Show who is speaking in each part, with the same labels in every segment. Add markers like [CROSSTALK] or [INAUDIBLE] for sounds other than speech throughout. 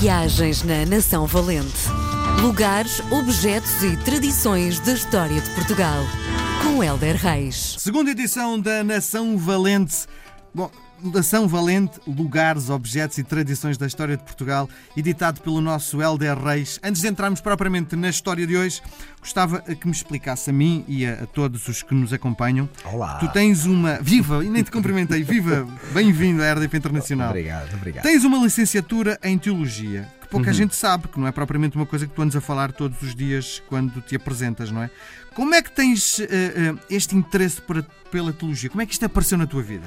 Speaker 1: Viagens na Nação Valente. Lugares, objetos e tradições da história de Portugal. Com Helder Reis.
Speaker 2: Segunda edição da Nação Valente. Bom, Nação Valente, Lugares, Objetos e Tradições da História de Portugal, editado pelo nosso Helder Reis. Antes de entrarmos propriamente na história de hoje, gostava que me explicasse a mim e a, a todos os que nos acompanham.
Speaker 3: Olá.
Speaker 2: Tu tens uma. Viva! E nem te cumprimentei. Viva! [LAUGHS] Bem-vindo à RDP Internacional.
Speaker 3: Obrigado, obrigado.
Speaker 2: Tens uma licenciatura em Teologia, que pouca
Speaker 3: Uhum.
Speaker 2: gente sabe, que não é propriamente uma coisa que tu andas a falar todos os dias quando te apresentas, não é? Como é que tens eh, eh, este interesse por a- pela Teologia? Como é que isto apareceu na tua vida?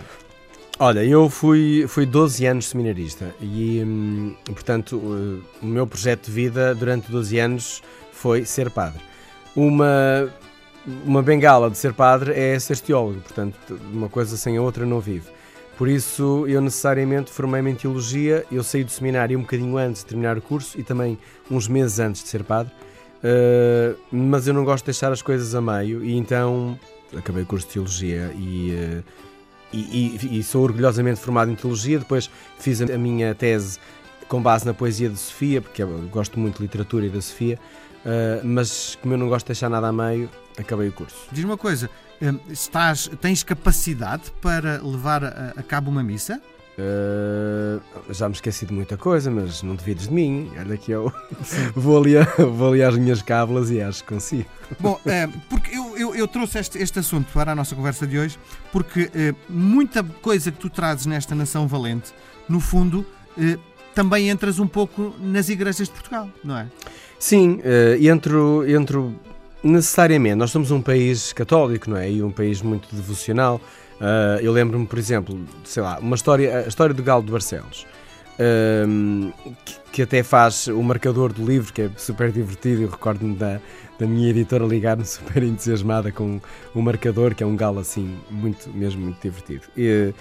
Speaker 3: Olha, eu fui, fui 12 anos seminarista e, hum, portanto, uh, o meu projeto de vida durante 12 anos foi ser padre. Uma, uma bengala de ser padre é ser teólogo, portanto, uma coisa sem a outra não vive. Por isso, eu necessariamente formei-me em teologia, eu saí do seminário um bocadinho antes de terminar o curso e também uns meses antes de ser padre, Uh, mas eu não gosto de deixar as coisas a meio e então acabei o curso de teologia e, uh, e, e- e sou orgulhosamente formado em teologia. Depois fiz a minha tese com base na poesia de Sofia, porque eu gosto muito de literatura e da Sofia, uh, mas como eu não gosto de deixar nada a meio, acabei o curso.
Speaker 2: Diz uma coisa, eh, estás, tens capacidade para levar a, a cabo uma missa?
Speaker 3: Uh, já me esqueci de muita coisa, mas não devides de mim. Olha que eu [LAUGHS] vou ali, a- vou ali às minhas cábulas e acho que consigo.
Speaker 2: Bom, eh, porque eu, eu, trouxe este, este assunto para a nossa conversa de hoje, porque eh, muita coisa que tu trazes nesta nação valente, no fundo, eh, também entras um pouco nas igrejas de Portugal, não é?
Speaker 3: Sim, eh, entro, entro necessariamente. Nós somos um país católico, não é? E um país muito devocional. Eh, eu lembro-me, por exemplo, sei lá, uma história, a história do Galo de Barcelos. ehm, que, que até faz o marcador do livro, que é super divertido. Eu recordo-me da, da minha editora ligar-me [LAUGHS] super entusiasmada com o marcador, que é um galo assim, muito, mesmo muito divertido. E,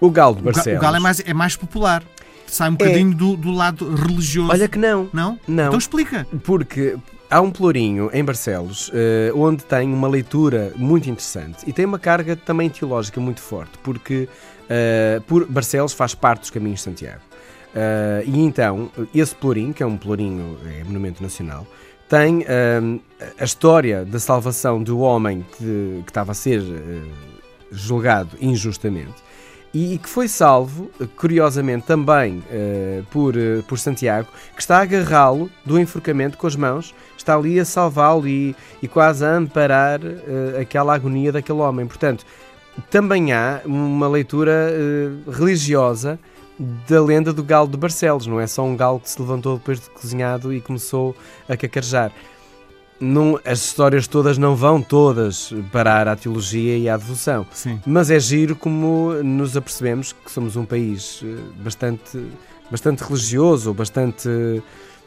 Speaker 3: o Galo de Barcelos.
Speaker 2: O galo é mais, é mais popular, sai um bocadinho do, do lado religioso.
Speaker 3: Olha que não.
Speaker 2: Não?
Speaker 3: Não.
Speaker 2: Então explica.
Speaker 3: Porque há um pelourinho em Barcelos eh, onde tem uma leitura muito interessante e tem uma carga também teológica muito forte, porque eh, por Barcelos faz parte dos caminhos de Santiago. Eh, e então, esse pelourinho, que é um pelourinho, é monumento nacional, tem eh, a história da salvação do homem que, que estava a ser eh, julgado injustamente e que foi salvo, curiosamente também eh, por, por Santiago, que está a agarrá-lo do enforcamento com as mãos, está ali a salvá-lo e, e quase a amparar aquela agonia daquele homem. Portanto, também há uma leitura religiosa da lenda do galo de Barcelos, não é só um galo que se levantou depois de cozinhado e começou a cacarejar. Não, as histórias todas não vão todas parar à teologia e à devoção.
Speaker 2: Sim.
Speaker 3: Mas é giro como nos apercebemos que somos um país eh, bastante, bastante religioso, bastante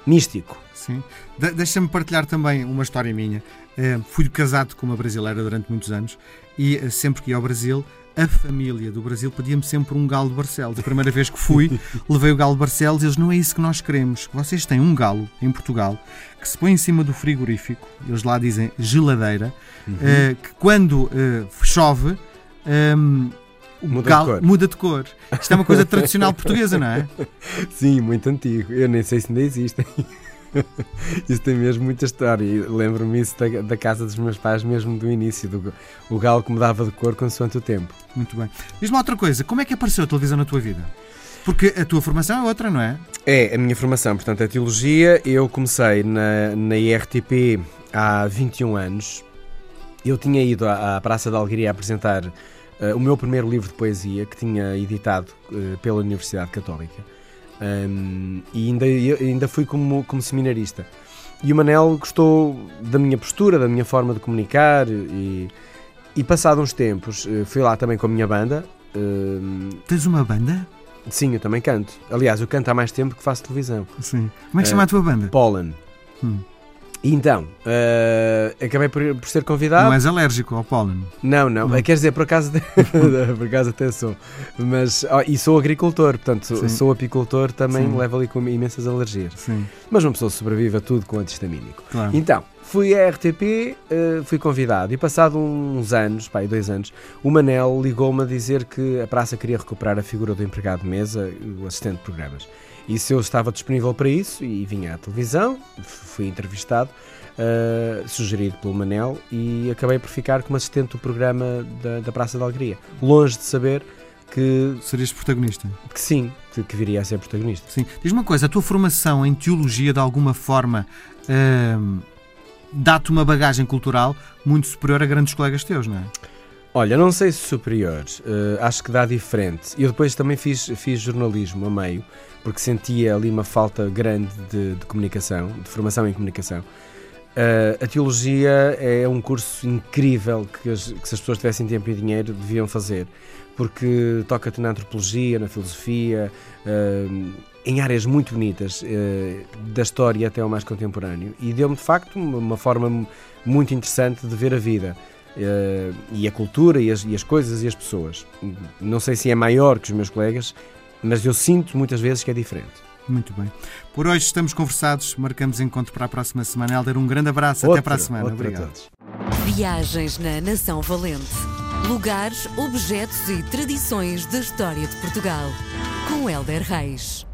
Speaker 3: místico.
Speaker 2: Sim. De- Deixa-me partilhar também uma história minha. Eh, fui casado com uma brasileira durante muitos anos e eh, sempre que ia ao Brasil, a família do Brasil pedia-me sempre um galo de Barcelos. A primeira vez que fui, [LAUGHS] levei o galo de Barcelos e eles não é isso que nós queremos. Vocês têm um galo em Portugal que se põe em cima do frigorífico, eles lá dizem geladeira, eh, que quando eh, chove. ehm, o
Speaker 3: Muda de
Speaker 2: galo
Speaker 3: cor.
Speaker 2: muda de cor. Isto é uma coisa tradicional [LAUGHS] portuguesa, não é?
Speaker 3: Sim, muito antigo. Eu nem sei se ainda existem. [LAUGHS] Isso tem mesmo muita história. E Lembro-me isso da, da casa dos meus pais, mesmo do início, do o galo que mudava de cor consoante o tempo.
Speaker 2: Muito bem. Diz-me outra coisa, como é que apareceu a televisão na tua vida? Porque a tua formação é outra, não é?
Speaker 3: É a minha formação, portanto, é teologia. Eu comecei na, na IRTP há 21 anos. Eu tinha ido à, à Praça da Alegria apresentar eh, o meu primeiro livro de poesia, que tinha editado eh, pela Universidade Católica. Um, e ainda, ainda fui como, como seminarista. E o Manel gostou da minha postura, da minha forma de comunicar. E, e passado uns tempos, eh, fui lá também com a minha banda. Um,
Speaker 2: Tens uma banda?
Speaker 3: sim, eu também canto. Aliás, eu canto há mais tempo que faço televisão.
Speaker 2: Sim. Como é que se
Speaker 3: Eh,
Speaker 2: chama a tua banda?
Speaker 3: Pollen.
Speaker 2: Hum.
Speaker 3: E então, eh, acabei por, por ser convidado.
Speaker 2: Não és alérgico ao pólen?
Speaker 3: Não, não.
Speaker 2: Não.
Speaker 3: Eh, Quer dizer, por acaso, [LAUGHS] por acaso até sou. Mas, ó, e sou agricultor, portanto, sou,
Speaker 2: Sim.
Speaker 3: sou apicultor, também
Speaker 2: Sim.
Speaker 3: levo ali com imensas alergias.
Speaker 2: Sim,
Speaker 3: Mas uma pessoa sobrevive a tudo com antistamínico.
Speaker 2: claro.
Speaker 3: Então, fui à RTP, eh, fui convidado e passado uns anos, pá, aí dois anos, o Manel ligou-me a dizer que a praça queria recuperar a figura do empregado de mesa, o assistente de programas. E se eu estava disponível para isso, e vinha à televisão, fui entrevistado, uh, sugerido pelo Manel, e acabei por ficar como assistente do programa da, da Praça da Alegria. Longe de saber que.
Speaker 2: Serias protagonista?
Speaker 3: Que sim, que, que viria a ser protagonista.
Speaker 2: Sim. Diz uma coisa, a tua formação em teologia, de alguma forma, uh, dá-te uma bagagem cultural muito superior a grandes colegas teus, não é?
Speaker 3: Olha, não sei se superior, uh, acho que dá diferente. Eu depois também fiz, fiz jornalismo a meio, porque sentia ali uma falta grande de, de comunicação, de formação em comunicação. Uh, a teologia é um curso incrível que, as, que, se as pessoas tivessem tempo e dinheiro deviam fazer, porque toca-te na antropologia, na filosofia, uh, em áreas muito bonitas, da história até ao mais contemporâneo, e deu-me de facto uma, forma muito interessante de ver a vida. E a cultura e as, e as coisas e as pessoas. Não sei se é maior que os meus colegas, mas eu sinto muitas vezes que é diferente.
Speaker 2: Muito bem. Por hoje estamos conversados, marcamos encontro para a próxima semana. Helder, um grande abraço, outro, até para a semana. Obrigado.
Speaker 1: Viagens na Nação Valente. Lugares, objetos e tradições da história de Portugal. Com Helder Reis.